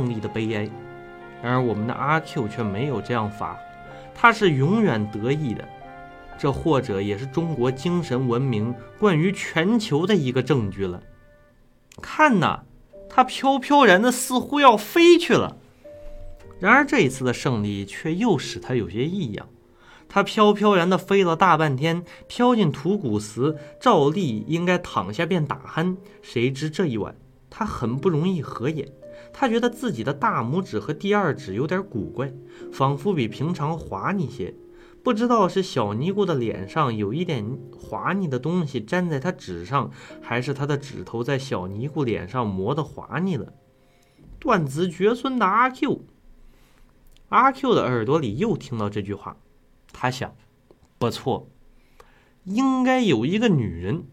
胜利的悲哀。然而我们的阿 Q 却没有这样发，他是永远得意的。这或者也是中国精神文明冠于全球的一个证据了。看呐，他飘飘然的，似乎要飞去了。然而这一次的胜利却又使他有些异样。他飘飘然的飞了大半天，飘进土谷寺，照例应该躺下便打鼾。谁知这一晚，他很不容易合眼。他觉得自己的大拇指和第二指有点古怪，仿佛比平常滑腻些。不知道是小尼姑的脸上有一点滑腻的东西粘在他指上，还是他的指头在小尼姑脸上磨得滑腻了。断子绝孙的阿 Q，阿 Q 的耳朵里又听到这句话，他想：不错，应该有一个女人。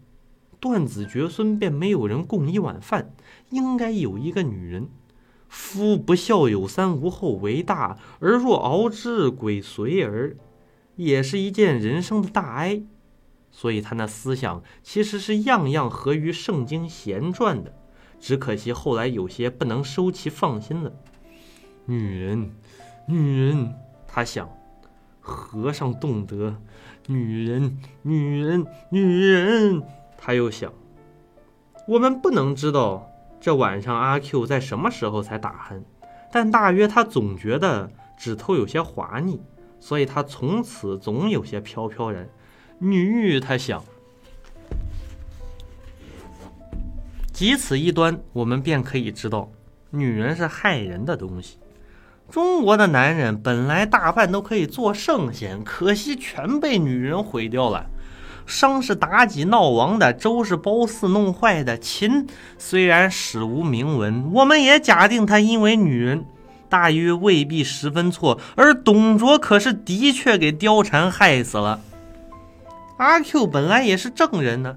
断子绝孙便没有人供一碗饭，应该有一个女人。夫不孝有三，无后为大；而若熬之，鬼随而。也是一件人生的大哀，所以他那思想其实是样样合于圣经闲传的，只可惜后来有些不能收其放心了。女人，女人，他想，和尚懂得，女人，女人，女人，他又想，我们不能知道这晚上阿 Q 在什么时候才打鼾，但大约他总觉得指头有些滑腻。所以他从此总有些飘飘然。女，他想，即此一端，我们便可以知道，女人是害人的东西。中国的男人本来大半都可以做圣贤，可惜全被女人毁掉了。商是妲己闹亡的，周是褒姒弄坏的，秦虽然史无明文，我们也假定他因为女人。大约未必十分错，而董卓可是的确给貂蝉害死了。阿 Q 本来也是正人呢，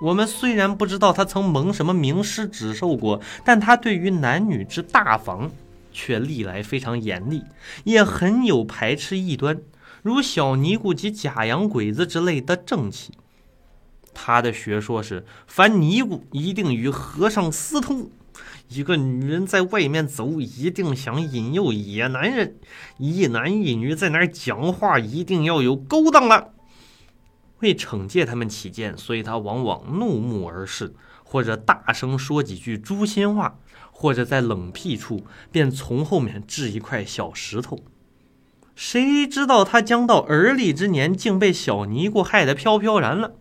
我们虽然不知道他曾蒙什么名师指授过，但他对于男女之大防却历来非常严厉，也很有排斥异端，如小尼姑及假洋鬼子之类的正气。他的学说是：凡尼姑一定与和尚私通。一个女人在外面走，一定想引诱野男人；一男一女在那儿讲话，一定要有勾当了。为惩戒他们起见，所以他往往怒目而视，或者大声说几句诛心话，或者在冷僻处便从后面掷一块小石头。谁知道他将到而立之年，竟被小尼姑害得飘飘然了。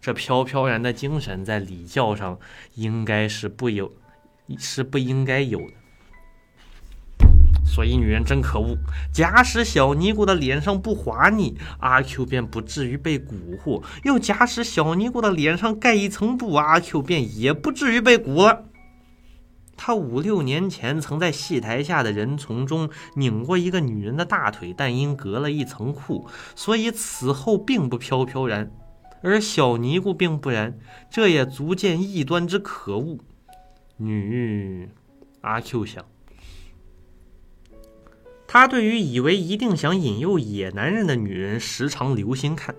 这飘飘然的精神，在礼教上应该是不有。是不应该有的，所以女人真可恶。假使小尼姑的脸上不滑腻，阿 Q 便不至于被蛊惑；又假使小尼姑的脸上盖一层布，阿 Q 便也不至于被蛊了。他五六年前曾在戏台下的人丛中拧过一个女人的大腿，但因隔了一层裤，所以此后并不飘飘然。而小尼姑并不然，这也足见异端之可恶。女，阿 Q 想，他对于以为一定想引诱野男人的女人，时常留心看。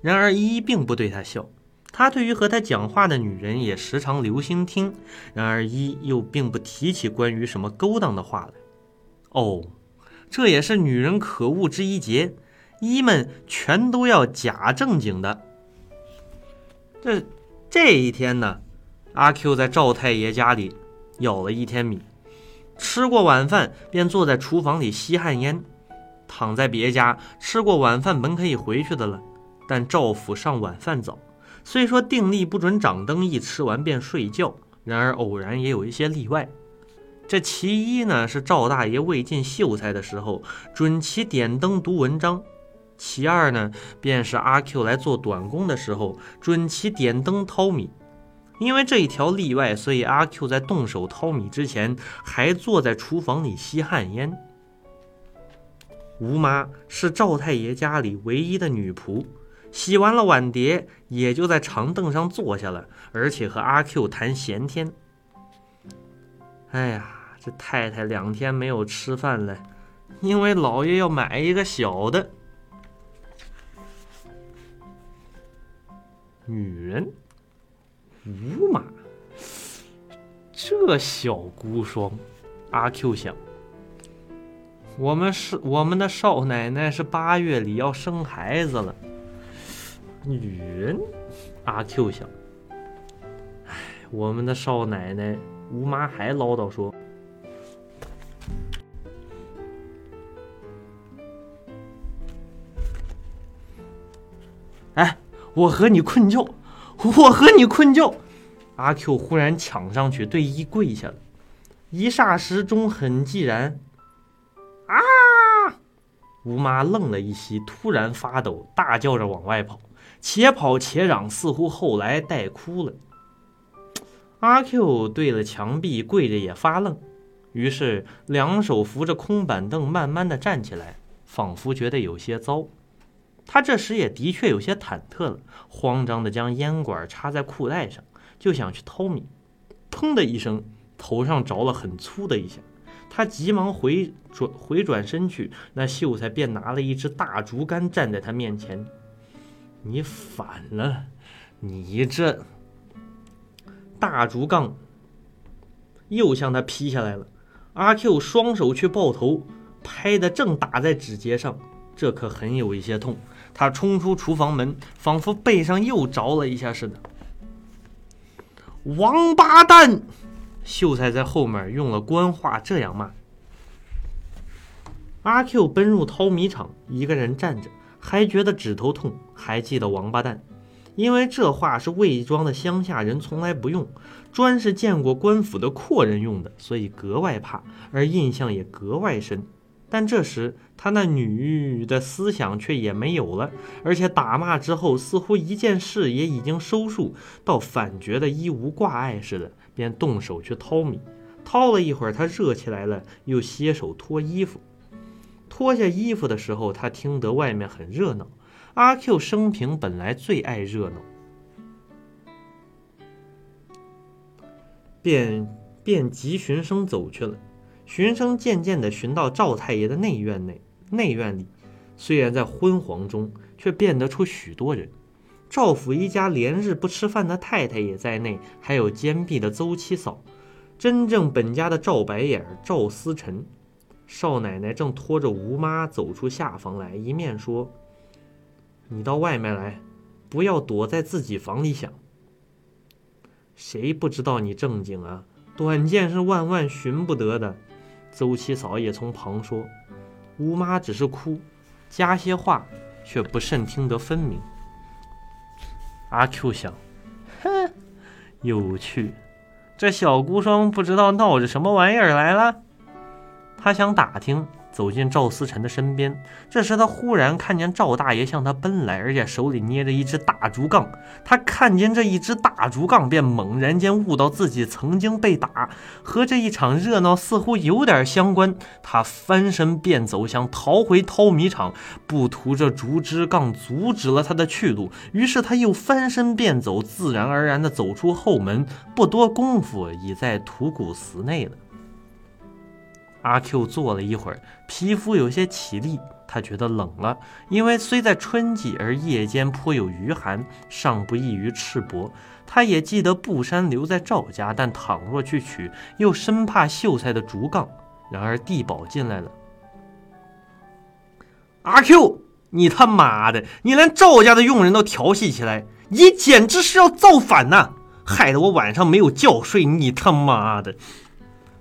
然而依依并不对他笑。他对于和他讲话的女人，也时常留心听。然而一又并不提起关于什么勾当的话来。哦，这也是女人可恶之一节。一们全都要假正经的。这这一天呢？阿 Q 在赵太爷家里舀了一天米，吃过晚饭便坐在厨房里吸旱烟。躺在别家吃过晚饭本可以回去的了，但赵府上晚饭早，虽说定例不准掌灯，一吃完便睡觉，然而偶然也有一些例外。这其一呢是赵大爷未进秀才的时候准其点灯读文章；其二呢便是阿 Q 来做短工的时候准其点灯淘米。因为这一条例外，所以阿 Q 在动手淘米之前，还坐在厨房里吸旱烟。吴妈是赵太爷家里唯一的女仆，洗完了碗碟，也就在长凳上坐下了，而且和阿 Q 谈闲天。哎呀，这太太两天没有吃饭了，因为老爷要买一个小的女人。五马，这小孤孀阿 Q 想，我们是我们的少奶奶是八月里要生孩子了。女人，阿 Q 想，我们的少奶奶吴妈还唠叨说。哎，我和你困觉，我和你困觉。阿 Q 忽然抢上去对一跪下了，一霎时中很寂然。啊！吴妈愣了一息，突然发抖，大叫着往外跑，且跑且嚷，似乎后来带哭了。阿 Q 对了墙壁跪着也发愣，于是两手扶着空板凳，慢慢的站起来，仿佛觉得有些糟。他这时也的确有些忐忑了，慌张的将烟管插在裤带上，就想去掏米。砰的一声，头上着了很粗的一下。他急忙回转回转身去，那秀才便拿了一只大竹竿站在他面前：“你反了，你这大竹杠又向他劈下来了。”阿 Q 双手去抱头，拍的正打在指节上，这可很有一些痛。他冲出厨房门，仿佛背上又着了一下似的。王八蛋！秀才在后面用了官话这样骂。阿 Q 奔入淘米厂，一个人站着，还觉得指头痛，还记得王八蛋，因为这话是魏庄的乡下人从来不用，专是见过官府的阔人用的，所以格外怕，而印象也格外深。但这时他那女的思想却也没有了，而且打骂之后，似乎一件事也已经收束，倒反觉得一无挂碍似的，便动手去掏米。掏了一会儿，他热起来了，又歇手脱衣服。脱下衣服的时候，他听得外面很热闹。阿 Q 生平本来最爱热闹，便便急寻声走去了。寻声渐渐地寻到赵太爷的内院内，内院里虽然在昏黄中，却辨得出许多人。赵府一家连日不吃饭的太太也在内，还有坚壁的邹七嫂，真正本家的赵白眼、赵思辰。少奶奶正拖着吴妈走出下房来，一面说：“你到外面来，不要躲在自己房里想。谁不知道你正经啊？短见是万万寻不得的。”邹七嫂也从旁说：“吴妈只是哭，加些话，却不甚听得分明。”阿 Q 想：“哼，有趣，这小孤孀不知道闹着什么玩意儿来了。”他想打听。走进赵思辰的身边，这时他忽然看见赵大爷向他奔来，而且手里捏着一只大竹杠。他看见这一只大竹杠，便猛然间悟到自己曾经被打，和这一场热闹似乎有点相关。他翻身便走，想逃回淘米厂，不图这竹枝杠阻止了他的去路。于是他又翻身便走，自然而然地走出后门，不多功夫已在土谷祠内了。阿 Q 坐了一会儿，皮肤有些起立，他觉得冷了，因为虽在春季，而夜间颇有余寒，尚不易于赤膊。他也记得布衫留在赵家，但倘若去取，又生怕秀才的竹杠。然而地保进来了，阿 Q，你他妈的，你连赵家的佣人都调戏起来，你简直是要造反呐！害得我晚上没有觉睡，你他妈的！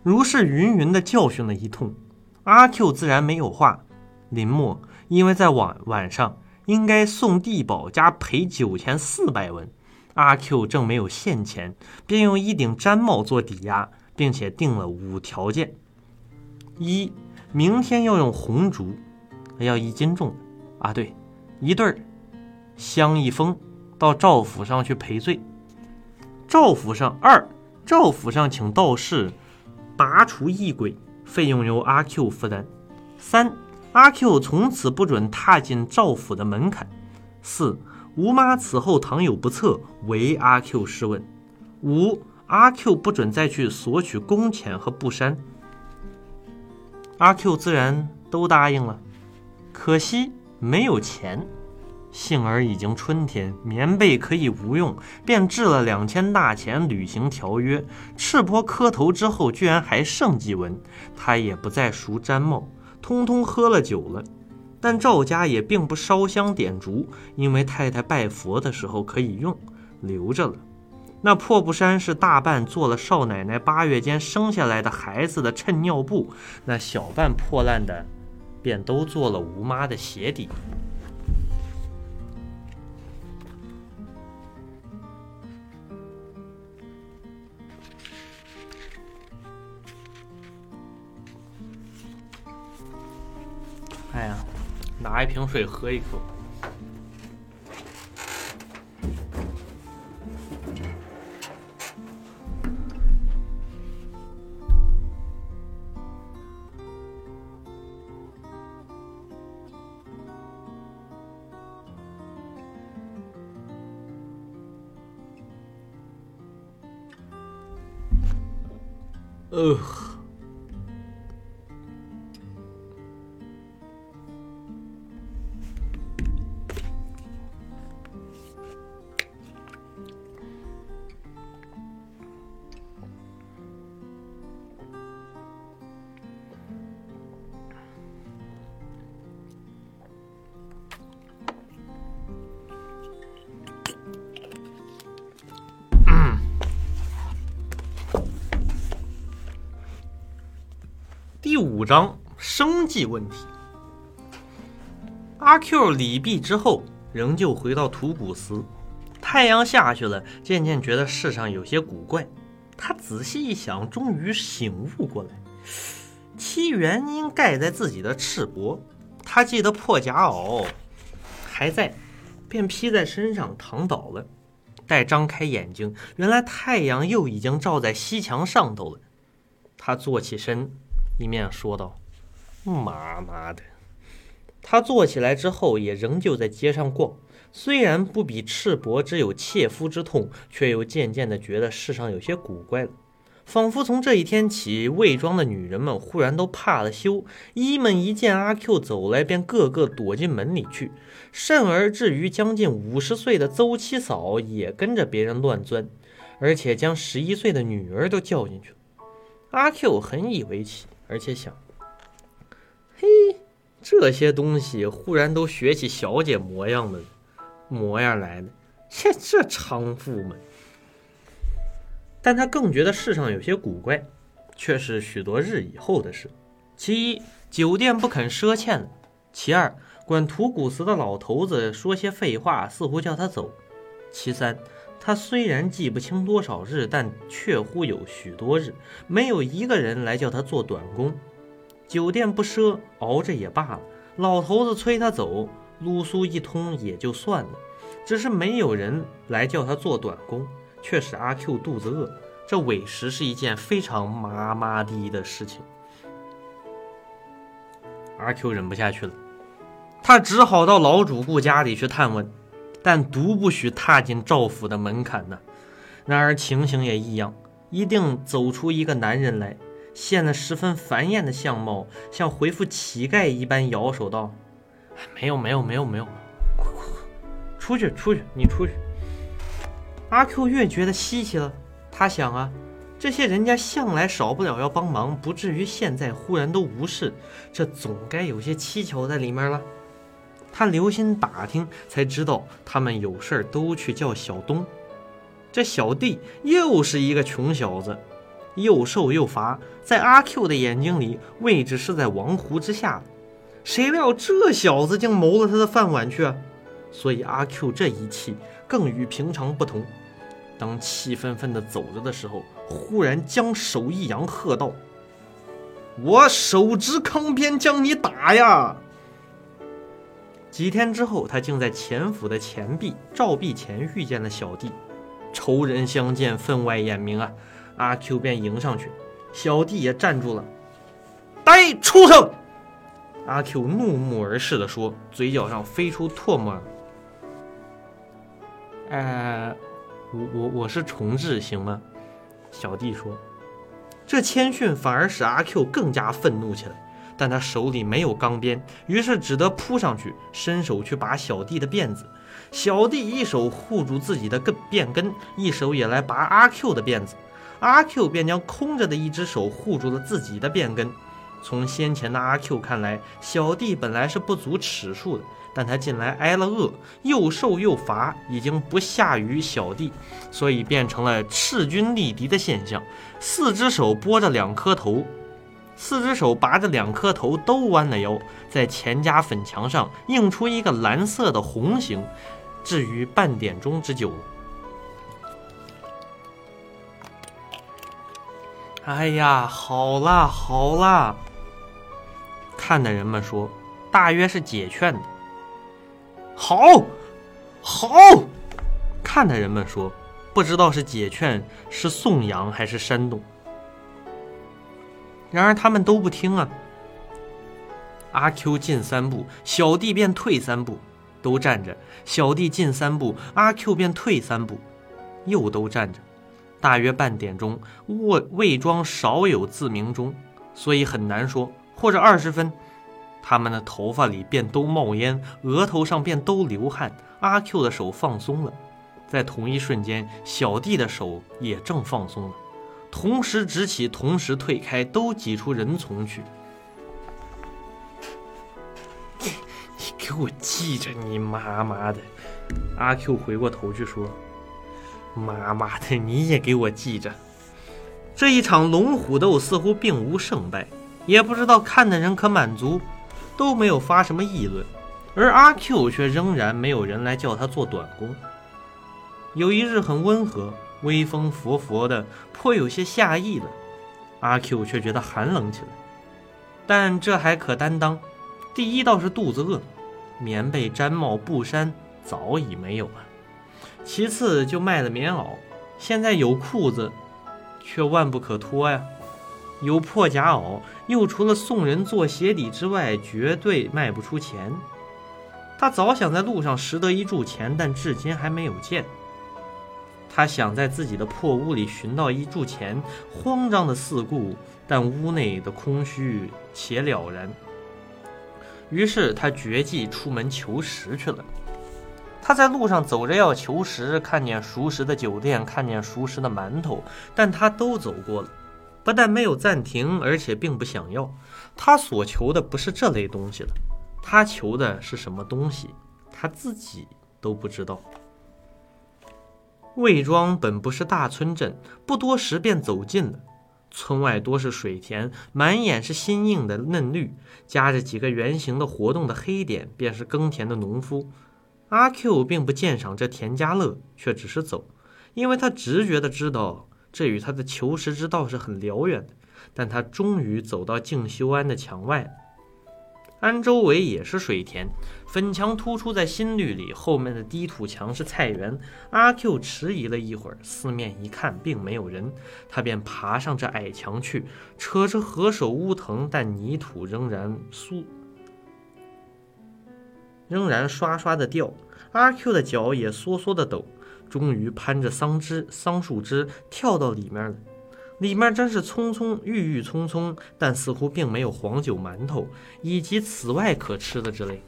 如是云云的教训了一通，阿 Q 自然没有话。林默因为在晚晚上应该送地保加赔九千四百文，阿 Q 正没有现钱，便用一顶毡帽做抵押，并且定了五条件：一，明天要用红烛，要一斤重啊，对，一对儿，香一封，到赵府上去赔罪。赵府上二，赵府上请道士。拔除异鬼，费用由阿 Q 负担。三，阿 Q 从此不准踏进赵府的门槛。四，吴妈此后倘有不测，唯阿 Q 试问。五，阿 Q 不准再去索取工钱和布衫。阿 Q 自然都答应了，可惜没有钱。幸而已经春天，棉被可以无用，便掷了两千大钱履行条约。赤膊磕头之后，居然还剩几文，他也不再赎毡帽，通通喝了酒了。但赵家也并不烧香点烛，因为太太拜佛的时候可以用，留着了。那破布衫是大半做了少奶奶八月间生下来的孩子的衬尿布，那小半破烂的，便都做了吴妈的鞋底。哎呀，拿一瓶水喝一口。呃。第五章生计问题。阿 Q 礼毕之后，仍旧回到图古斯。太阳下去了，渐渐觉得世上有些古怪。他仔细一想，终于醒悟过来，其原因盖在自己的赤膊。他记得破夹袄还在，便披在身上躺倒了。待张开眼睛，原来太阳又已经照在西墙上头了。他坐起身。一面说道：“妈妈的！”他坐起来之后，也仍旧在街上逛。虽然不比赤膊只有切肤之痛，却又渐渐的觉得世上有些古怪了。仿佛从这一天起，卫庄的女人们忽然都怕了羞，姨们一见阿 Q 走来，便个个躲进门里去。甚而至于将近五十岁的邹七嫂也跟着别人乱钻，而且将十一岁的女儿都叫进去了。阿 Q 很以为奇。而且想，嘿，这些东西忽然都学起小姐模样的模样来了，这这娼妇们。但他更觉得世上有些古怪，却是许多日以后的事。其一，酒店不肯赊欠；其二，管土古斯的老头子说些废话，似乎叫他走；其三。他虽然记不清多少日，但确乎有许多日没有一个人来叫他做短工。酒店不赊，熬着也罢了。老头子催他走，撸苏一通也就算了。只是没有人来叫他做短工，却使阿 Q 肚子饿。这委实是一件非常麻麻的的事情。阿 Q 忍不下去了，他只好到老主顾家里去探问。但独不许踏进赵府的门槛呢。然而情形也一样，一定走出一个男人来，现了十分繁艳的相貌，像回复乞丐一般，摇手道：“没有，没有，没有，没有，快快快，出去，出去，你出去。”阿 Q 越觉得稀奇了，他想啊，这些人家向来少不了要帮忙，不至于现在忽然都无事，这总该有些蹊跷在里面了。他留心打听，才知道他们有事儿都去叫小东。这小弟又是一个穷小子，又瘦又乏，在阿 Q 的眼睛里，位置是在王胡之下的。谁料这小子竟谋了他的饭碗去啊！所以阿 Q 这一气更与平常不同。当气愤愤地走着的时候，忽然将手一扬，喝道：“我手执康鞭将你打呀！”几天之后，他竟在前府的钱壁照壁前遇见了小弟，仇人相见，分外眼明啊！阿 Q 便迎上去，小弟也站住了。呆畜生！阿 Q 怒目而视的说，嘴角上飞出唾沫。呃，我我我是重置，行吗？小弟说，这谦逊反而使阿 Q 更加愤怒起来。但他手里没有钢鞭，于是只得扑上去，伸手去拔小弟的辫子。小弟一手护住自己的根辫根，一手也来拔阿 Q 的辫子。阿 Q 便将空着的一只手护住了自己的辫根。从先前的阿 Q 看来，小弟本来是不足尺数的，但他近来挨了饿，又瘦又乏，已经不下于小弟，所以变成了势均力敌的现象。四只手拨着两颗头，四只手拔着两颗头，都弯了腰，在钱家粉墙上映出一个蓝色的红形。至于半点钟之久，哎呀，好啦好啦。看的人们说，大约是解劝的。好，好。看的人们说，不知道是解劝，是颂扬，还是煽动。然而他们都不听啊。阿 Q 进三步，小弟便退三步，都站着。小弟进三步，阿 Q 便退三步，又都站着。大约半点钟，魏魏庄少有自鸣钟，所以很难说。或者二十分，他们的头发里便都冒烟，额头上便都流汗。阿 Q 的手放松了，在同一瞬间，小弟的手也正放松了，同时直起，同时退开，都挤出人丛去。你给我记着，你妈妈的！阿 Q 回过头去说：“妈妈的，你也给我记着。”这一场龙虎斗似乎并无胜败。也不知道看的人可满足，都没有发什么议论，而阿 Q 却仍然没有人来叫他做短工。有一日很温和，微风拂拂的，颇有些下意了。阿 Q 却觉得寒冷起来，但这还可担当。第一倒是肚子饿，棉被、毡帽、布衫早已没有了；其次就卖了棉袄，现在有裤子，却万不可脱呀。有破夹袄，又除了送人做鞋底之外，绝对卖不出钱。他早想在路上拾得一注钱，但至今还没有见。他想在自己的破屋里寻到一注钱，慌张的四顾，但屋内的空虚且了然。于是他决计出门求食去了。他在路上走着要求食，看见熟食的酒店，看见熟食的馒头，但他都走过了。不但没有暂停，而且并不想要。他所求的不是这类东西了，他求的是什么东西，他自己都不知道。魏庄本不是大村镇，不多时便走近了。村外多是水田，满眼是新硬的嫩绿，夹着几个圆形的活动的黑点，便是耕田的农夫。阿 Q 并不鉴赏这田家乐，却只是走，因为他直觉的知道。这与他的求实之道是很辽远的，但他终于走到静修庵的墙外。庵周围也是水田，粉墙突出在新绿里，后面的低土墙是菜园。阿 Q 迟疑了一会儿，四面一看，并没有人，他便爬上这矮墙去，扯着何首乌藤，但泥土仍然酥，仍然刷刷的掉。阿 Q 的脚也缩缩的抖。终于攀着桑枝、桑树枝跳到里面了。里面真是葱葱郁郁葱葱，但似乎并没有黄酒、馒头以及此外可吃的之类。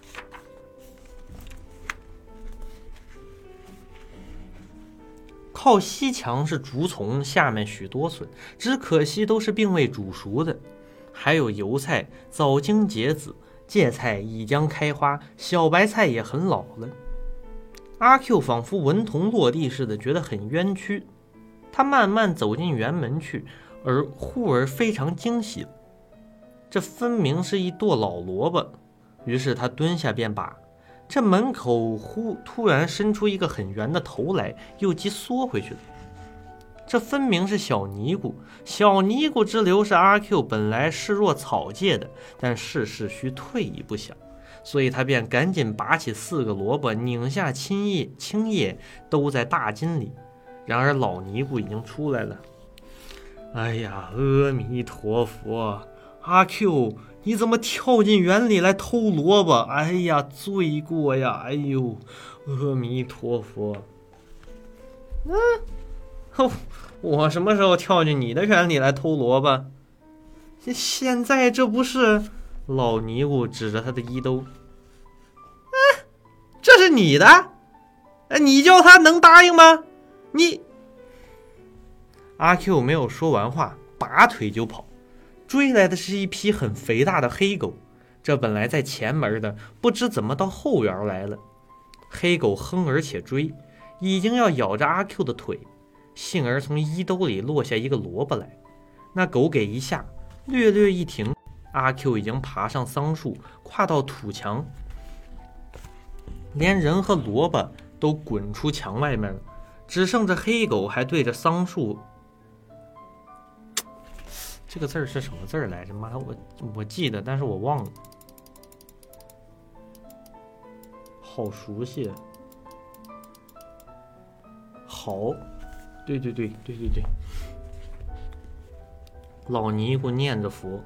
靠西墙是竹丛，下面许多笋，只可惜都是并未煮熟的。还有油菜早经结籽，芥菜已将开花，小白菜也很老了。阿 Q 仿佛文童落地似的，觉得很冤屈。他慢慢走进园门去，而忽而非常惊喜，这分明是一垛老萝卜。于是他蹲下便拔。这门口忽突然伸出一个很圆的头来，又即缩回去了。这分明是小尼姑。小尼姑之流是阿 Q 本来视若草芥的，但事事需退一步想。所以他便赶紧拔起四个萝卜，拧下青叶，青叶都在大金里。然而老尼姑已经出来了。哎呀，阿弥陀佛！阿 Q，你怎么跳进园里来偷萝卜？哎呀，罪过呀！哎呦，阿弥陀佛！嗯，哼，我什么时候跳进你的园里来偷萝卜？现现在这不是？老尼姑指着他的衣兜：“哎，这是你的？哎，你叫他能答应吗？你……”阿 Q 没有说完话，拔腿就跑。追来的是一匹很肥大的黑狗，这本来在前门的，不知怎么到后园来了。黑狗哼而且追，已经要咬着阿 Q 的腿，幸而从衣兜里落下一个萝卜来。那狗给一下，略略一停，阿 Q 已经爬上桑树，跨到土墙，连人和萝卜都滚出墙外面了，只剩这黑狗还对着桑树。这个字儿是什么字儿来着？妈，我我记得，但是我忘了。好熟悉。好，对对对对对对。老尼姑念着佛，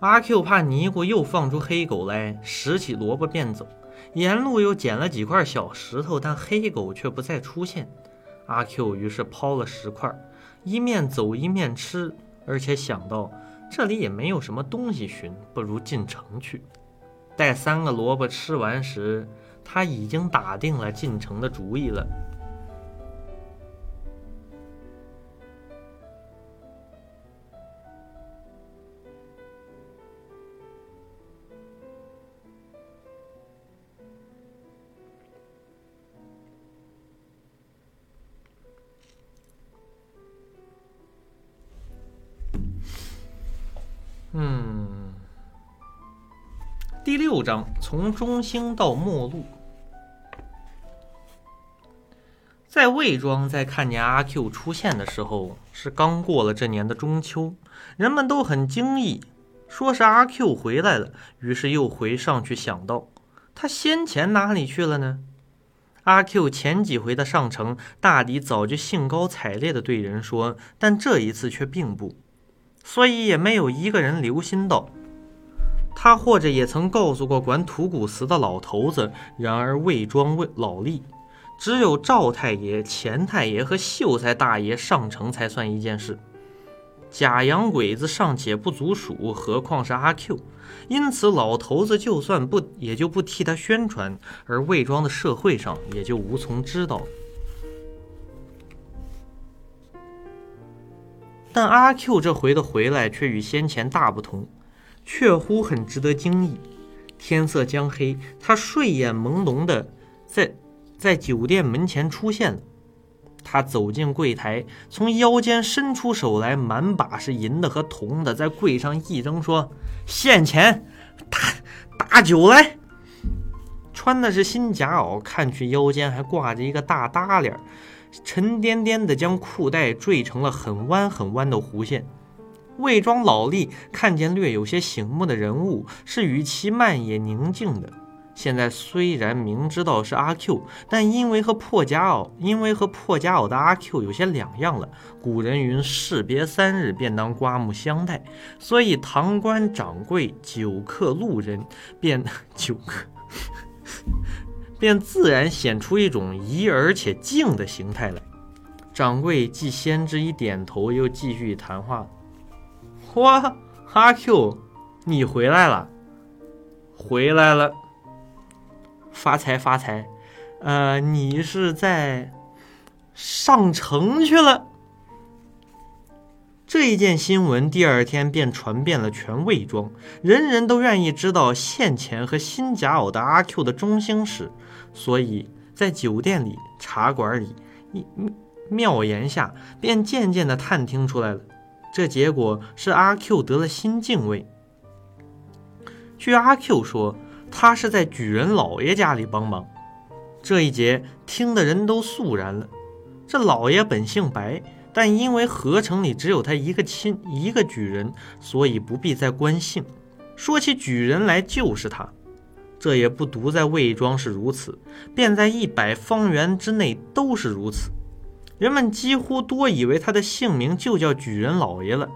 阿 Q 怕尼姑又放出黑狗来，拾起萝卜便走。沿路又捡了几块小石头，但黑狗却不再出现。阿 Q 于是抛了石块，一面走一面吃。而且想到这里也没有什么东西寻，不如进城去。待三个萝卜吃完时，他已经打定了进城的主意了。从中兴到末路。在魏庄，在看见阿 Q 出现的时候，是刚过了这年的中秋，人们都很惊异，说是阿 Q 回来了。于是又回上去想到，他先前哪里去了呢？阿 Q 前几回的上城，大抵早就兴高采烈的对人说，但这一次却并不。所以也没有一个人留心到他，或者也曾告诉过管土谷祠的老头子。然而魏庄魏老吏，只有赵太爷、钱太爷和秀才大爷上城才算一件事。假洋鬼子尚且不足数，何况是阿 Q？因此老头子就算不，也就不替他宣传，而魏庄的社会上也就无从知道。但阿 Q 这回的回来却与先前大不同，确乎很值得惊异。天色将黑，他睡眼朦胧的在在酒店门前出现了。他走进柜台，从腰间伸出手来，满把是银的和铜的，在柜上一扔，说：“现钱，打打酒来。”穿的是新夹袄，看去腰间还挂着一个大搭链。沉甸甸的将裤带缀成了很弯很弯的弧线。魏庄老吏看见略有些醒目的人物，是语其慢也宁静的。现在虽然明知道是阿 Q，但因为和破夹袄，因为和破夹袄的阿 Q 有些两样了。古人云：“士别三日，便当刮目相待。”所以堂官、掌柜、酒客、路人便 酒客。便自然显出一种疑而且敬的形态来。掌柜既先知一点头，又继续谈话：“哇，阿 Q，你回来了，回来了，发财发财。呃，你是在上城去了？”这一件新闻第二天便传遍了全魏庄，人人都愿意知道现钱和新夹袄的阿 Q 的中兴史，所以在酒店里、茶馆里、一妙言下，便渐渐的探听出来了。这结果是阿 Q 得了新敬畏。据阿 Q 说，他是在举人老爷家里帮忙。这一节听的人都肃然了。这老爷本姓白。但因为河城里只有他一个亲一个举人，所以不必再关姓。说起举人来，就是他。这也不独在魏庄是如此，便在一百方圆之内都是如此。人们几乎多以为他的姓名就叫举人老爷了。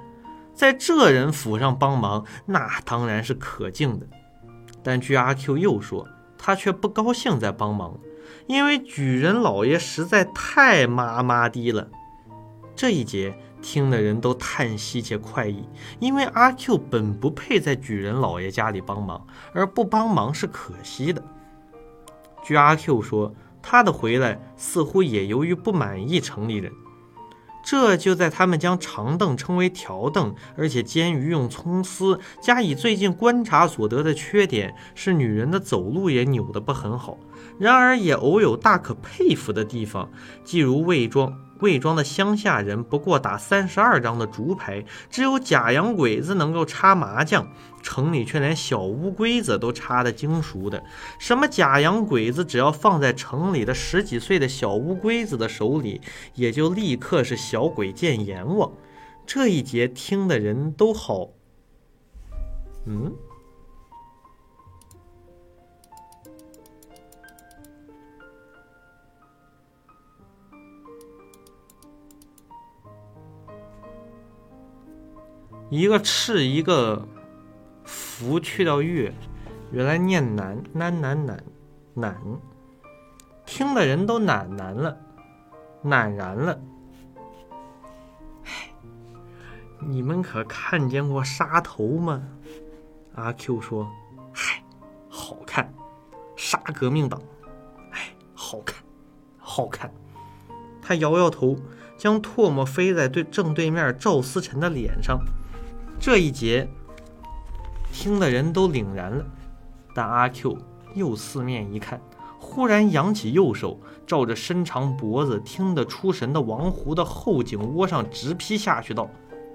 在这人府上帮忙，那当然是可敬的。但据阿 Q 又说，他却不高兴再帮忙，因为举人老爷实在太妈妈的了。这一节听的人都叹息且快意，因为阿 Q 本不配在举人老爷家里帮忙，而不帮忙是可惜的。据阿 Q 说，他的回来似乎也由于不满意城里人。这就在他们将长凳称为条凳，而且煎鱼用葱丝，加以最近观察所得的缺点是女人的走路也扭得不很好。然而也偶有大可佩服的地方，即如魏庄。魏庄的乡下人不过打三十二张的竹牌，只有假洋鬼子能够插麻将，城里却连小乌龟子都插得精熟的。什么假洋鬼子，只要放在城里的十几岁的小乌龟子的手里，也就立刻是小鬼见阎王。这一节听的人都好，嗯。一个赤，一个福，去掉月，原来念难难难难难，听的人都赧难了，喃然了。你们可看见过杀头吗？阿 Q 说：“嗨，好看，杀革命党，哎，好看，好看。”他摇摇头，将唾沫飞在对正对面赵思辰的脸上。这一节听的人都凛然了，但阿 Q 又四面一看，忽然扬起右手，照着伸长脖子听得出神的王胡的后颈窝上直劈下去，道：“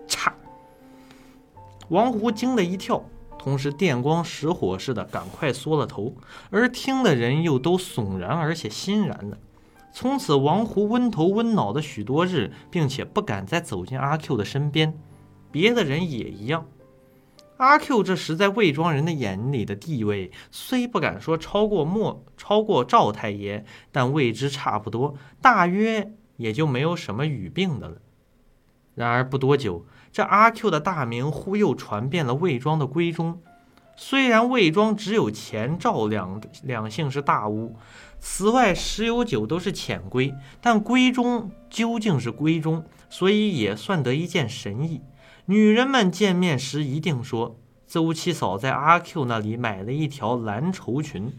嚓！”王胡惊了一跳，同时电光石火似的赶快缩了头，而听的人又都悚然而且欣然了。从此，王胡温头温脑的许多日，并且不敢再走进阿 Q 的身边。别的人也一样。阿 Q 这时在魏庄人的眼里的地位，虽不敢说超过莫超过赵太爷，但位之差不多，大约也就没有什么语病的了。然而不多久，这阿 Q 的大名忽又传遍了魏庄的闺中。虽然魏庄只有钱赵两两姓是大屋，此外十有九都是浅闺，但闺中究竟是闺中，所以也算得一件神意。女人们见面时一定说：“邹七嫂在阿 Q 那里买了一条蓝绸裙，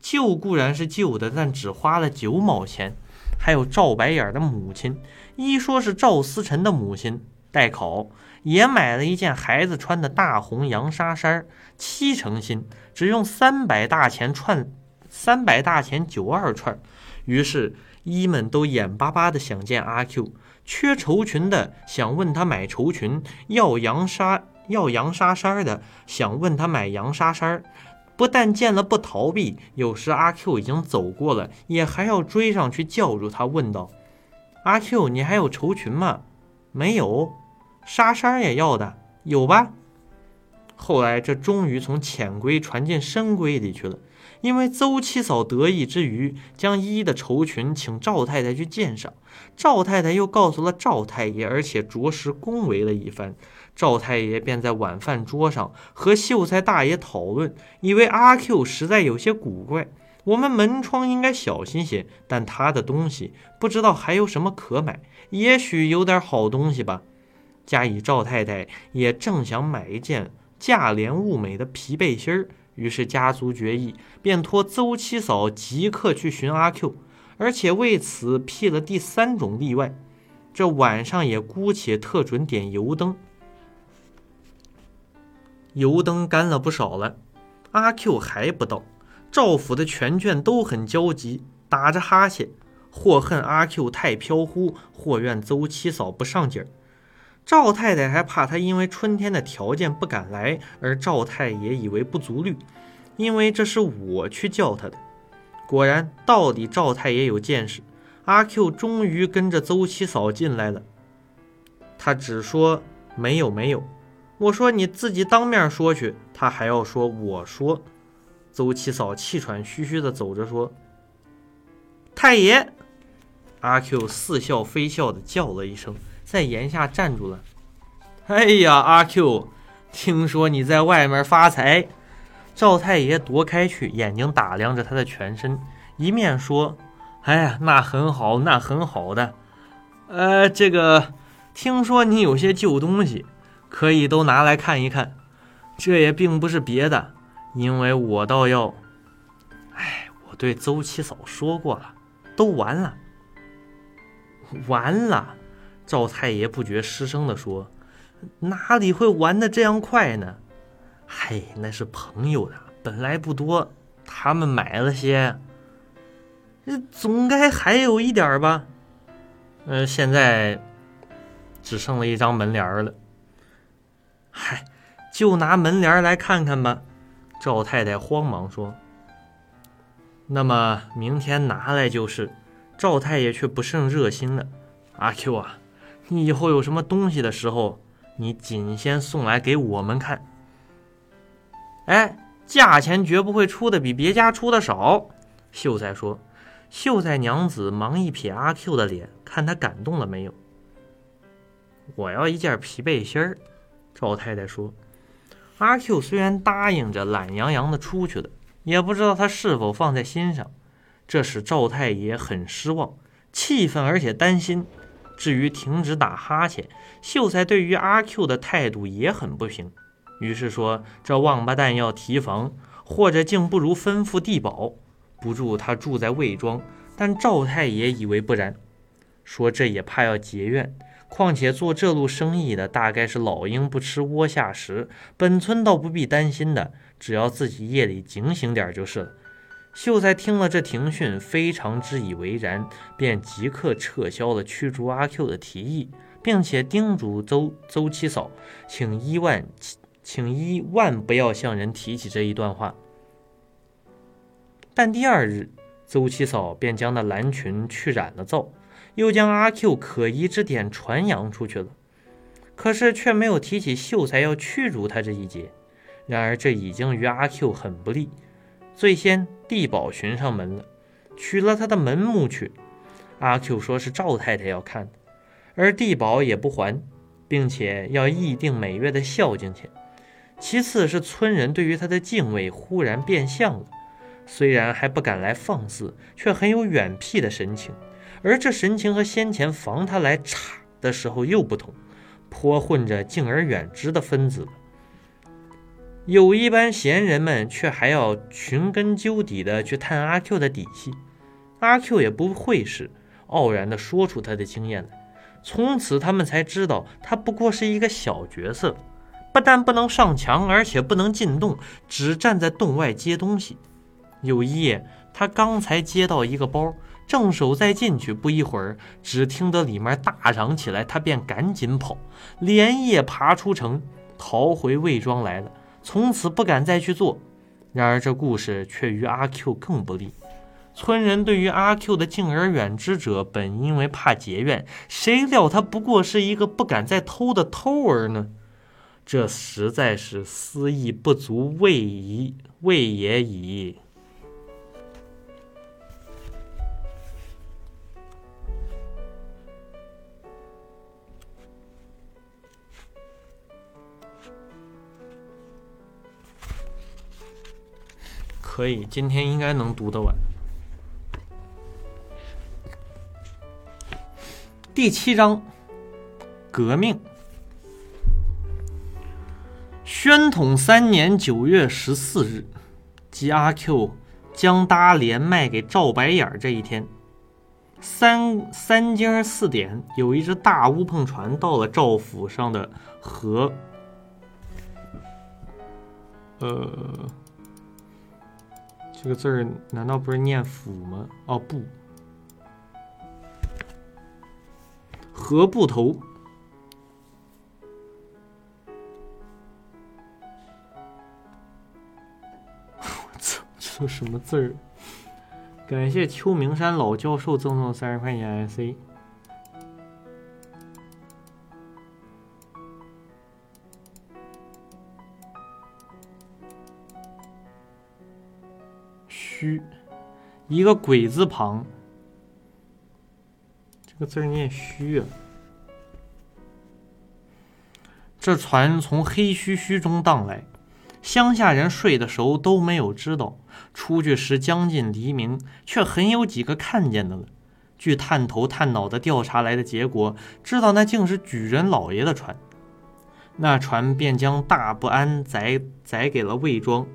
旧固然是旧的，但只花了九毛钱。”还有赵白眼的母亲，一说是赵思辰的母亲代考，也买了一件孩子穿的大红洋纱衫，七成新，只用三百大钱串，三百大钱九二串。于是一们都眼巴巴的想见阿 Q。缺绸裙的想问他买绸裙，要洋纱要洋纱衫的想问他买洋纱衫不但见了不逃避，有时阿 Q 已经走过了，也还要追上去叫住他，问道：“阿 Q，你还有绸裙吗？没有，纱衫也要的，有吧？”后来这终于从浅闺传进深闺里去了。因为邹七嫂得意之余，将一的绸裙请赵太太去鉴赏，赵太太又告诉了赵太爷，而且着实恭维了一番。赵太爷便在晚饭桌上和秀才大爷讨论，以为阿 Q 实在有些古怪，我们门窗应该小心些。但他的东西不知道还有什么可买，也许有点好东西吧。加以赵太太也正想买一件价廉物美的皮背心儿。于是家族决议，便托邹七嫂即刻去寻阿 Q，而且为此辟了第三种例外：这晚上也姑且特准点油灯。油灯干了不少了，阿 Q 还不到。赵府的全眷都很焦急，打着哈欠，或恨阿 Q 太飘忽，或怨邹七嫂不上劲儿。赵太太还怕他因为春天的条件不敢来，而赵太爷以为不足虑，因为这是我去叫他的。果然，到底赵太爷有见识。阿 Q 终于跟着邹七嫂进来了，他只说没有没有。我说你自己当面说去，他还要说我说。邹七嫂气喘吁吁地走着说：“太爷。”阿 Q 似笑非笑地叫了一声。在檐下站住了。哎呀，阿 Q，听说你在外面发财。赵太爷踱开去，眼睛打量着他的全身，一面说：“哎呀，那很好，那很好的。呃，这个听说你有些旧东西，可以都拿来看一看。这也并不是别的，因为我倒要……哎，我对邹七嫂说过了，都完了，完了。赵太爷不觉失声地说：“哪里会玩的这样快呢？嘿，那是朋友的，本来不多，他们买了些，总该还有一点吧。呃，现在只剩了一张门帘了。嗨，就拿门帘来看看吧。”赵太太慌忙说。“那么明天拿来就是。”赵太爷却不甚热心了。阿 Q 啊。你以后有什么东西的时候，你仅先送来给我们看。哎，价钱绝不会出的比别家出的少。秀才说。秀才娘子忙一瞥阿 Q 的脸，看他感动了没有。我要一件皮背心儿。赵太太说。阿 Q 虽然答应着，懒洋洋的出去了，也不知道他是否放在心上。这使赵太爷很失望、气愤，而且担心。至于停止打哈欠，秀才对于阿 Q 的态度也很不平，于是说：“这王八蛋要提防，或者竟不如吩咐地保，不住他住在魏庄。”但赵太爷以为不然，说：“这也怕要结怨，况且做这路生意的大概是老鹰不吃窝下食，本村倒不必担心的，只要自己夜里警醒点就是了。”秀才听了这庭训，非常之以为然，便即刻撤销了驱逐阿 Q 的提议，并且叮嘱邹邹七嫂，请一万，请一万不要向人提起这一段话。但第二日，邹七嫂便将那蓝裙去染了皂，又将阿 Q 可疑之点传扬出去了，可是却没有提起秀才要驱逐他这一节。然而这已经于阿 Q 很不利。最先地保寻上门了，取了他的门目去。阿 Q 说是赵太太要看，而地保也不还，并且要议定每月的孝敬钱。其次是村人对于他的敬畏忽然变相了，虽然还不敢来放肆，却很有远僻的神情。而这神情和先前防他来查的时候又不同，颇混着敬而远之的分子了。有一般闲人们却还要寻根究底的去探阿 Q 的底细，阿 Q 也不会是傲然的说出他的经验来。从此他们才知道他不过是一个小角色，不但不能上墙，而且不能进洞，只站在洞外接东西。有一夜，他刚才接到一个包，正手再进去，不一会儿，只听得里面大嚷起来，他便赶紧跑，连夜爬出城，逃回魏庄来了。从此不敢再去做。然而这故事却于阿 Q 更不利。村人对于阿 Q 的敬而远之者，本因为怕结怨，谁料他不过是一个不敢再偷的偷儿呢？这实在是私意不足，畏矣，畏也已。可以，今天应该能读得完。第七章，革命。宣统三年九月十四日，即阿 Q 将搭连卖给赵白眼这一天，三三更四点，有一只大乌篷船到了赵府上的河，呃。这个字儿难道不是念府吗？哦，不，何不头。我操，这都什么字儿？感谢秋名山老教授赠送三十块钱 IC。虚，一个鬼字旁，这个字念虚啊。这船从黑须须中荡来，乡下人睡得熟，都没有知道。出去时将近黎明，却很有几个看见的了。据探头探脑的调查来的结果，知道那竟是举人老爷的船。那船便将大不安载载给了魏庄。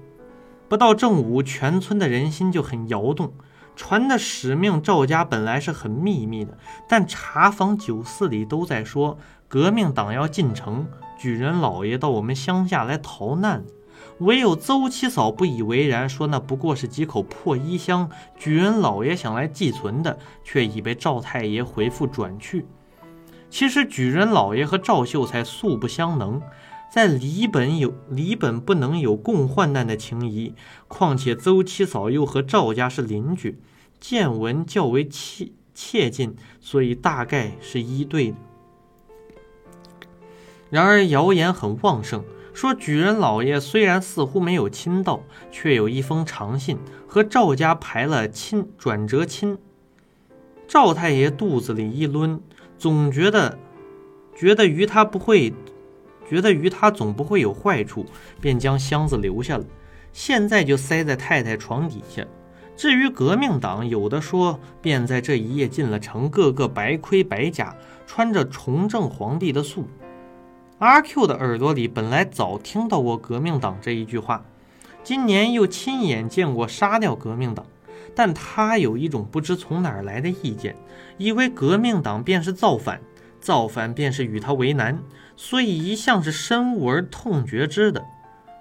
不到正午，全村的人心就很摇动。船的使命，赵家本来是很秘密的，但茶坊酒肆里都在说，革命党要进城，举人老爷到我们乡下来逃难。唯有邹七嫂不以为然，说那不过是几口破衣箱，举人老爷想来寄存的，却已被赵太爷回复转去。其实举人老爷和赵秀才素不相能，在李本有李本不能有共患难的情谊，况且邹七嫂又和赵家是邻居，见闻较为切切近，所以大概是一对的。然而谣言很旺盛。说举人老爷虽然似乎没有亲到，却有一封长信和赵家排了亲转折亲。赵太爷肚子里一抡，总觉得觉得于他不会，觉得于他总不会有坏处，便将箱子留下了。现在就塞在太太床底下。至于革命党，有的说便在这一夜进了城，个个白盔白甲，穿着崇正皇帝的素。阿 Q 的耳朵里本来早听到过“革命党”这一句话，今年又亲眼见过杀掉革命党，但他有一种不知从哪儿来的意见，以为革命党便是造反，造反便是与他为难，所以一向是深恶而痛绝之的。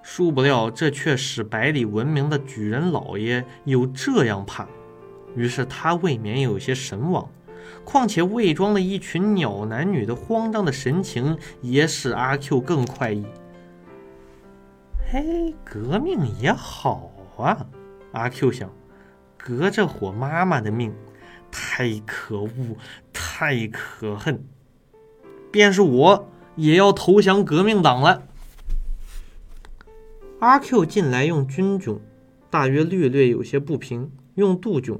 殊不料这却使百里闻名的举人老爷有这样怕，于是他未免有些神往。况且魏庄的一群鸟男女的慌张的神情，也使阿 Q 更快意。嘿，革命也好啊！阿 Q 想，革这伙妈妈的命，太可恶，太可恨。便是我也要投降革命党了。阿 Q 近来用军囧，大约略略有些不平；用杜囧，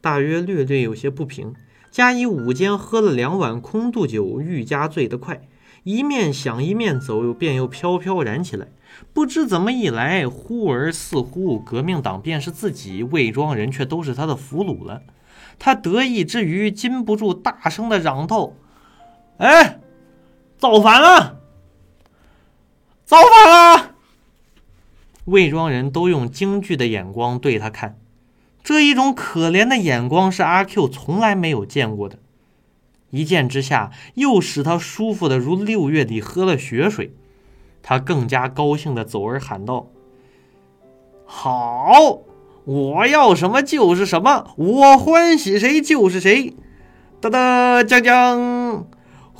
大约略略有些不平。加以午间喝了两碗空肚酒，愈加醉得快。一面想一面走，便又飘飘然起来。不知怎么一来，忽而似乎革命党便是自己，魏庄人却都是他的俘虏了。他得意之余，禁不住大声的嚷道：“哎，造反了！造反了！”魏庄人都用惊惧的眼光对他看。这一种可怜的眼光是阿 Q 从来没有见过的，一见之下又使他舒服的如六月里喝了雪水。他更加高兴的走而喊道：“好，我要什么就是什么，我欢喜谁就是谁。”哒哒将将，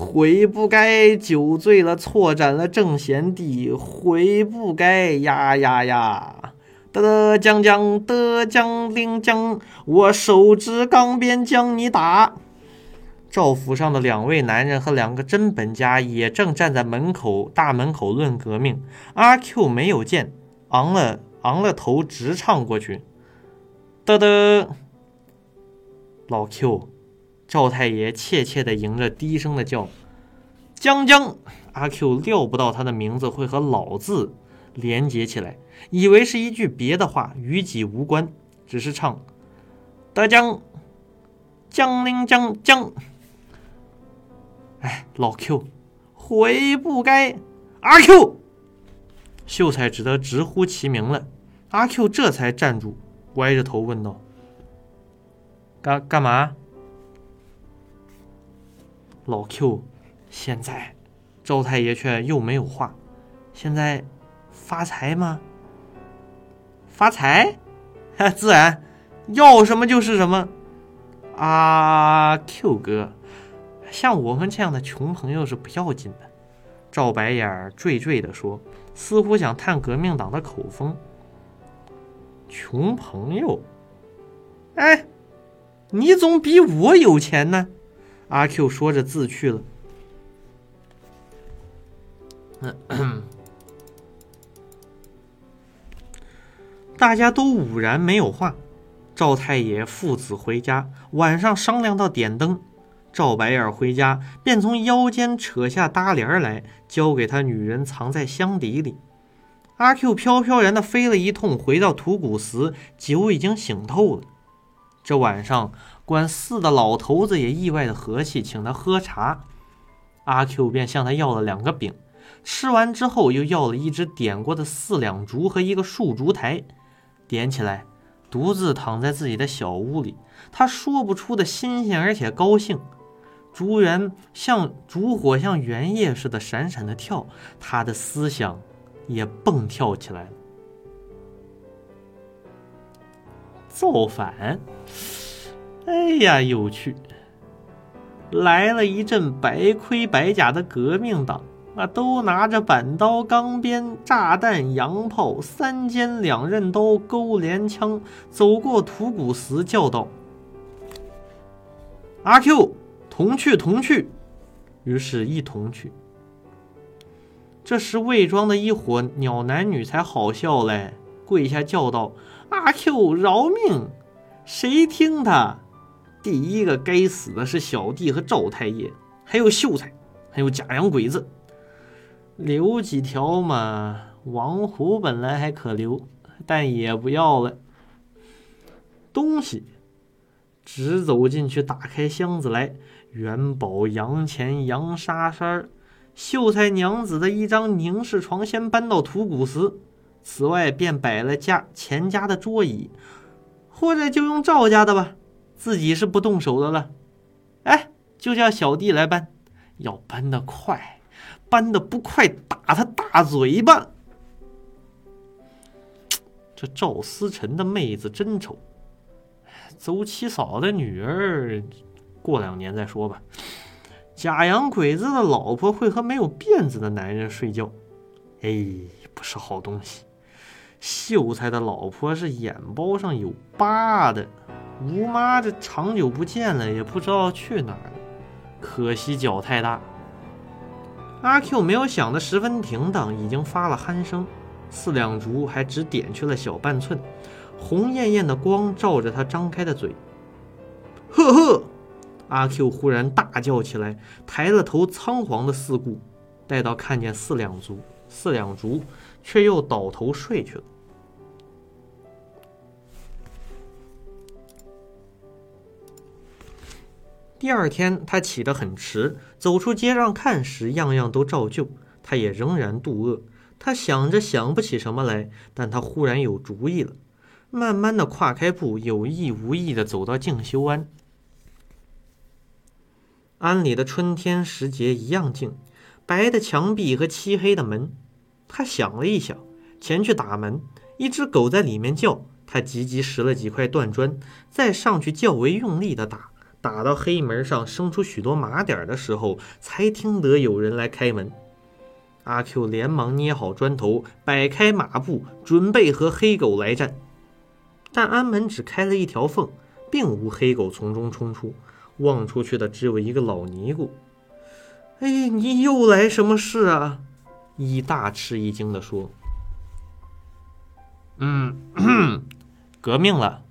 悔不该酒醉了错斩了正贤弟，悔不该呀呀呀！得将将得将令将，我手执钢鞭将你打。赵府上的两位男人和两个真本家也正站在门口大门口论革命。阿 Q 没有见，昂了昂了头，直唱过去。得得，老 Q，赵太爷怯怯地迎着，低声的叫：“江江。”阿 Q 料不到他的名字会和“老”字连接起来。以为是一句别的话，与己无关，只是唱大江江陵江江。哎，老 Q，悔不该。阿 Q，秀才只得直呼其名了。阿 Q 这才站住，歪着头问道：“干干嘛？”老 Q，现在赵太爷却又没有话。现在发财吗？发财，自然要什么就是什么。阿 Q 哥，像我们这样的穷朋友是不要紧的。赵白眼惴惴的说，似乎想探革命党的口风。穷朋友，哎，你总比我有钱呢。阿 Q 说着自去了。大家都兀然没有话。赵太爷父子回家，晚上商量到点灯。赵白眼回家，便从腰间扯下搭帘来，交给他女人藏在箱底里。阿 Q 飘飘然的飞了一通，回到土谷寺，酒已经醒透了。这晚上管事的老头子也意外的和气，请他喝茶。阿 Q 便向他要了两个饼，吃完之后又要了一只点过的四两烛和一个竖烛台，点起来，独自躺在自己的小屋里，他说不出的新鲜而且高兴。烛圆像烛火像圆叶似的闪闪的跳，他的思想也蹦跳起来了。造反，哎呀，有趣！来了一阵白盔白甲的革命党，啊，都拿着板刀、钢鞭、炸弹、洋炮、三尖两刃刀、钩镰枪，走过土谷祠，叫道：“阿 Q，同去，同去！”于是，一同去。这时，魏庄的一伙鸟男女才好笑嘞，跪下叫道：“阿 Q，饶命！”谁听他？第一个该死的是小弟和赵太爷，还有秀才，还有假洋鬼子，留几条嘛。王虎本来还可留，但也不要了。东西，直走进去，打开箱子来，元宝、洋钱、洋纱衫秀才娘子的一张凝视床，先搬到土谷寺。此外，便摆了家钱家的桌椅，或者就用赵家的吧。自己是不动手的了，哎，就叫小弟来搬，要搬得快，搬得不快打他大嘴巴。这赵思辰的妹子真丑，邹七嫂的女儿，过两年再说吧。假洋鬼子的老婆会和没有辫子的男人睡觉，哎，不是好东西。秀才的老婆是眼包上有疤的。吴妈这长久不见了，也不知道去哪儿了。可惜脚太大。阿 Q 没有想的十分停当，已经发了鼾声。四两烛还只点去了小半寸，红艳艳的光照着他张开的嘴。呵呵！阿 Q 忽然大叫起来，抬了头，仓皇的四顾，待到看见四两烛，四两烛，却又倒头睡去了。第二天，他起得很迟，走出街上看时，样样都照旧。他也仍然肚饿。他想着想不起什么来，但他忽然有主意了。慢慢的跨开步，有意无意的走到静修庵。庵里的春天时节一样静，白的墙壁和漆黑的门。他想了一想，前去打门。一只狗在里面叫。他急急拾了几块断砖，再上去较为用力的打。打到黑门上生出许多麻点的时候，才听得有人来开门。阿 Q 连忙捏好砖头，摆开马步，准备和黑狗来战。但安门只开了一条缝，并无黑狗从中冲出，望出去的只有一个老尼姑。哎，你又来什么事啊？一大吃一惊地说：“嗯，革命了，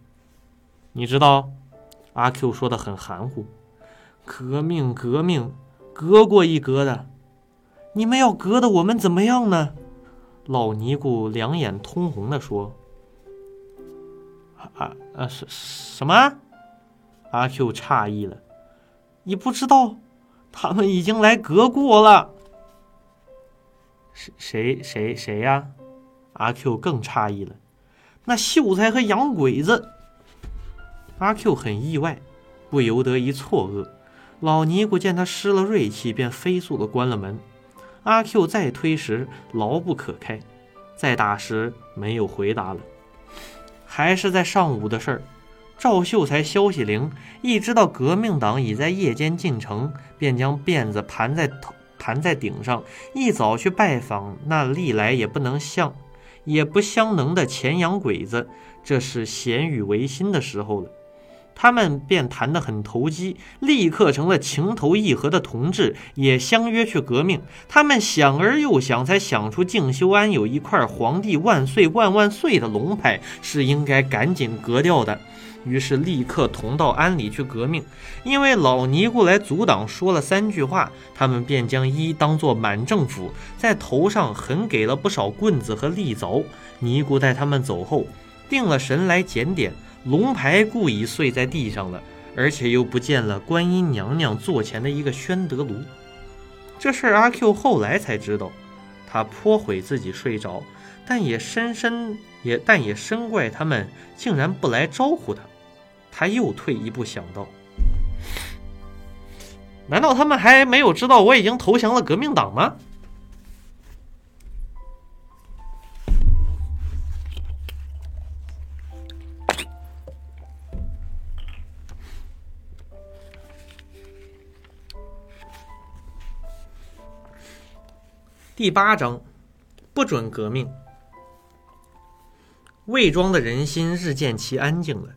你知道？”阿 Q 说的很含糊，革命，革命，革过一革的，你们要革的我们怎么样呢？老尼姑两眼通红的说：“啊啊，什什么？”阿 Q 诧异了，你不知道，他们已经来革过了。谁谁谁谁呀？阿 Q 更诧异了，那秀才和洋鬼子。阿 Q 很意外，不由得一错愕。老尼姑见他失了锐气，便飞速的关了门。阿 Q 再推时，牢不可开；再打时，没有回答了。还是在上午的事儿。赵秀才消息灵，一知道革命党已在夜间进城，便将辫子盘在头，盘在顶上，一早去拜访那历来也不能相，也不相能的前洋鬼子。这是咸与维新的时候了。他们便谈得很投机，立刻成了情投意合的同志，也相约去革命。他们想而又想，才想出静修庵有一块“皇帝万岁万万岁”的龙牌，是应该赶紧革掉的。于是立刻同到庵里去革命。因为老尼姑来阻挡，说了三句话，他们便将一当作满政府，在头上狠给了不少棍子和利凿。尼姑待他们走后，定了神来检点。龙牌故已碎在地上了，而且又不见了观音娘娘座前的一个宣德炉。这事阿 Q 后来才知道，他颇悔自己睡着，但也深深也但也深怪他们竟然不来招呼他。他又退一步想到，难道他们还没有知道我已经投降了革命党吗？第八章，不准革命。魏庄的人心日渐其安静了。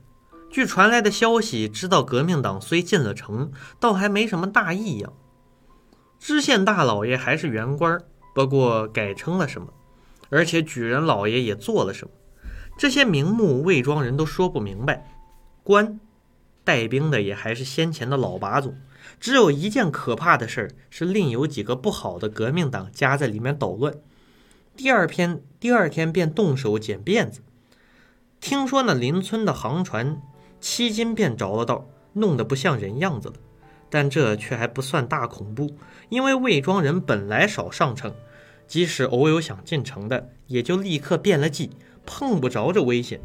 据传来的消息，知道革命党虽进了城，倒还没什么大异样。知县大老爷还是原官，不过改称了什么，而且举人老爷也做了什么，这些名目魏庄人都说不明白。官带兵的也还是先前的老把总。只有一件可怕的事儿，是另有几个不好的革命党夹在里面捣乱。第二天，第二天便动手剪辫子。听说那邻村的航船，七斤便着了道，弄得不像人样子了。但这却还不算大恐怖，因为魏庄人本来少上城，即使偶有想进城的，也就立刻变了计，碰不着这危险。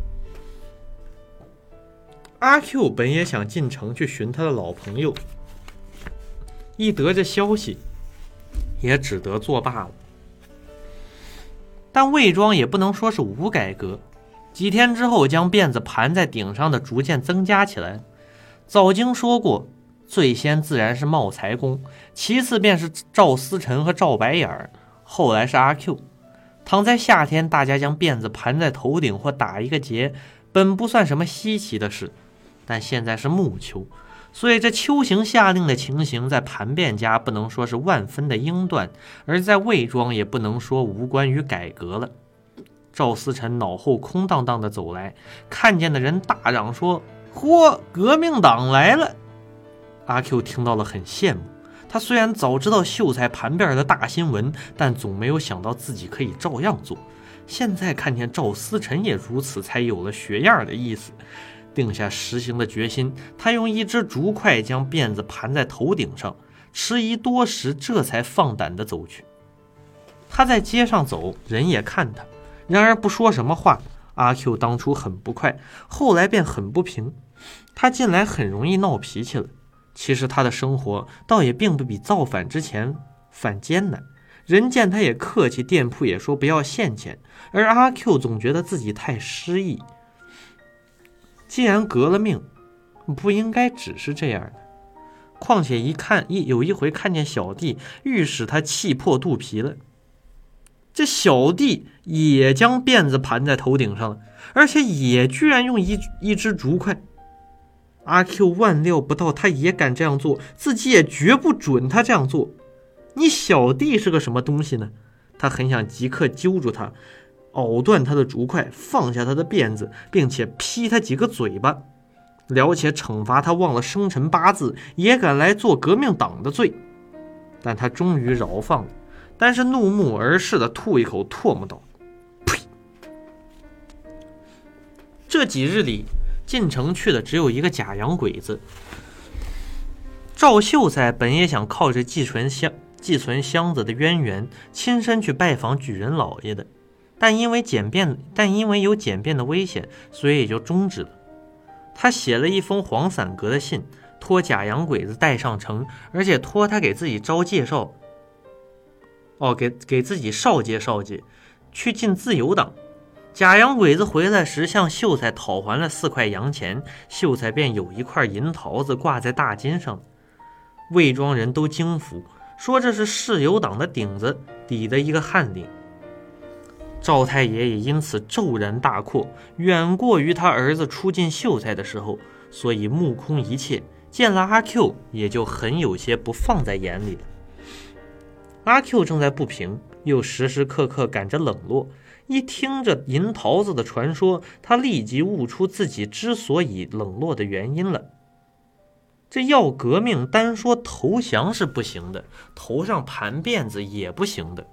阿 Q 本也想进城去寻他的老朋友。一得这消息，也只得作罢了。但魏庄也不能说是无改革。几天之后，将辫子盘在顶上的逐渐增加起来。早经说过，最先自然是茂才公，其次便是赵思成和赵白眼儿，后来是阿 Q。躺在夏天，大家将辫子盘在头顶或打一个结，本不算什么稀奇的事。但现在是暮秋。所以，这秋行下令的情形，在盘变家不能说是万分的英断，而在魏庄也不能说无关于改革了。赵思成脑后空荡荡的走来，看见的人大嚷说：“嚯，革命党来了！”阿 Q 听到了，很羡慕。他虽然早知道秀才盘辫的大新闻，但总没有想到自己可以照样做。现在看见赵思成也如此，才有了学样的意思。定下实行的决心，他用一只竹筷将辫子盘在头顶上，迟疑多时，这才放胆的走去。他在街上走，人也看他，然而不说什么话。阿 Q 当初很不快，后来便很不平。他近来很容易闹脾气了。其实他的生活倒也并不比造反之前反艰难。人见他也客气，店铺也说不要现钱，而阿 Q 总觉得自己太失意。既然革了命，不应该只是这样的。况且一看一有一回看见小弟，愈使他气破肚皮了。这小弟也将辫子盘在头顶上了，而且也居然用一一只竹筷。阿 Q 万料不到他也敢这样做，自己也绝不准他这样做。你小弟是个什么东西呢？他很想即刻揪住他。咬断他的竹筷，放下他的辫子，并且劈他几个嘴巴，了且惩罚他忘了生辰八字，也敢来做革命党的罪。但他终于饶放了，但是怒目而视的吐一口唾沫道：“呸！”这几日里进城去的只有一个假洋鬼子。赵秀才本也想靠着寄存箱寄存箱子的渊源，亲身去拜访举人老爷的。但因为简便，但因为有简便的危险，所以也就终止了。他写了一封黄伞格的信，托假洋鬼子带上城，而且托他给自己招介绍。哦，给给自己少介绍介，去进自由党。假洋鬼子回来时，向秀才讨还了四块洋钱，秀才便有一块银桃子挂在大襟上。魏庄人都惊服，说这是世友党的顶子抵的一个汉顶。赵太爷也因此骤然大阔，远过于他儿子出进秀才的时候，所以目空一切，见了阿 Q 也就很有些不放在眼里了。阿 Q 正在不平，又时时刻刻感着冷落，一听着银桃子的传说，他立即悟出自己之所以冷落的原因了。这要革命，单说投降是不行的，头上盘辫子也不行的。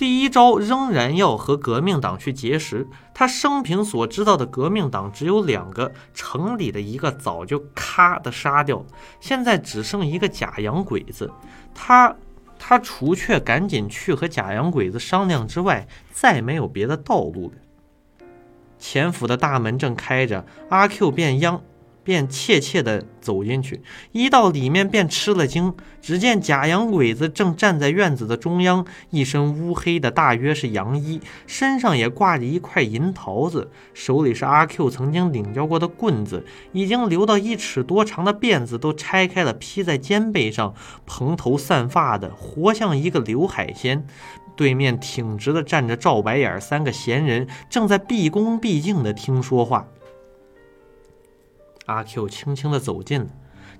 第一招仍然要和革命党去结识。他生平所知道的革命党只有两个，城里的一个早就咔的杀掉，现在只剩一个假洋鬼子。他他除却赶紧去和假洋鬼子商量之外，再没有别的道路了。前府的大门正开着，阿 Q 便央。便怯怯地走进去，一到里面便吃了惊。只见假洋鬼子正站在院子的中央，一身乌黑的，大约是洋衣，身上也挂着一块银桃子，手里是阿 Q 曾经领教过的棍子，已经留到一尺多长的辫子都拆开了披在肩背上，蓬头散发的，活像一个刘海仙。对面挺直的站着赵白眼三个闲人，正在毕恭毕敬地听说话。阿 Q 轻轻地走近了，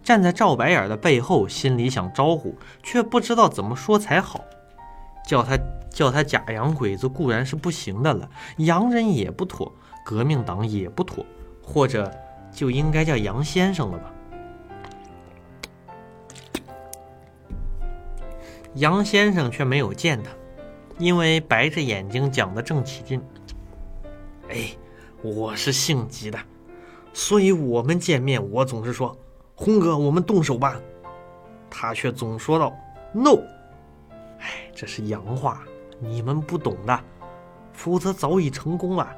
站在赵白眼的背后，心里想招呼，却不知道怎么说才好。叫他叫他假洋鬼子固然是不行的了，洋人也不妥，革命党也不妥，或者就应该叫杨先生了吧？杨先生却没有见他，因为白着眼睛讲的正起劲。哎，我是姓吉的。所以，我们见面，我总是说：“红哥，我们动手吧。”他却总说道：“No。”哎，这是洋话，你们不懂的，否则早已成功了。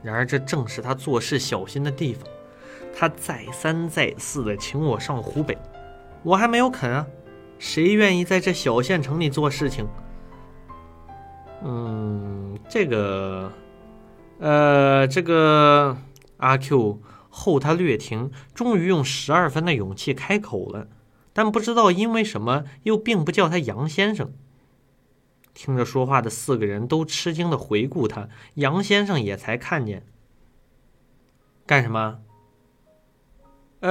然而，这正是他做事小心的地方。他再三再四的请我上湖北，我还没有肯啊。谁愿意在这小县城里做事情？嗯，这个，呃，这个。阿 Q 后，他略停，终于用十二分的勇气开口了，但不知道因为什么，又并不叫他杨先生。听着说话的四个人都吃惊的回顾他，杨先生也才看见。干什么？呃。